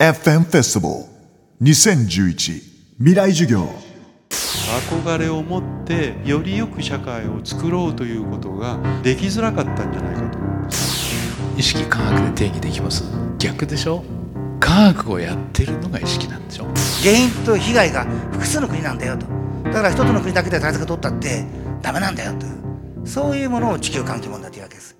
FM フェスティバル2011未来授業憧れを持ってより良く社会を作ろうということができづらかったんじゃないかと。意識科学で定義できます？逆でしょ？科学をやってるのが意識なんでしょ？原因と被害が複数の国なんだよと。だから一つの国だけで対策取ったってダメなんだよとそういうものを地球環境問題というわけです。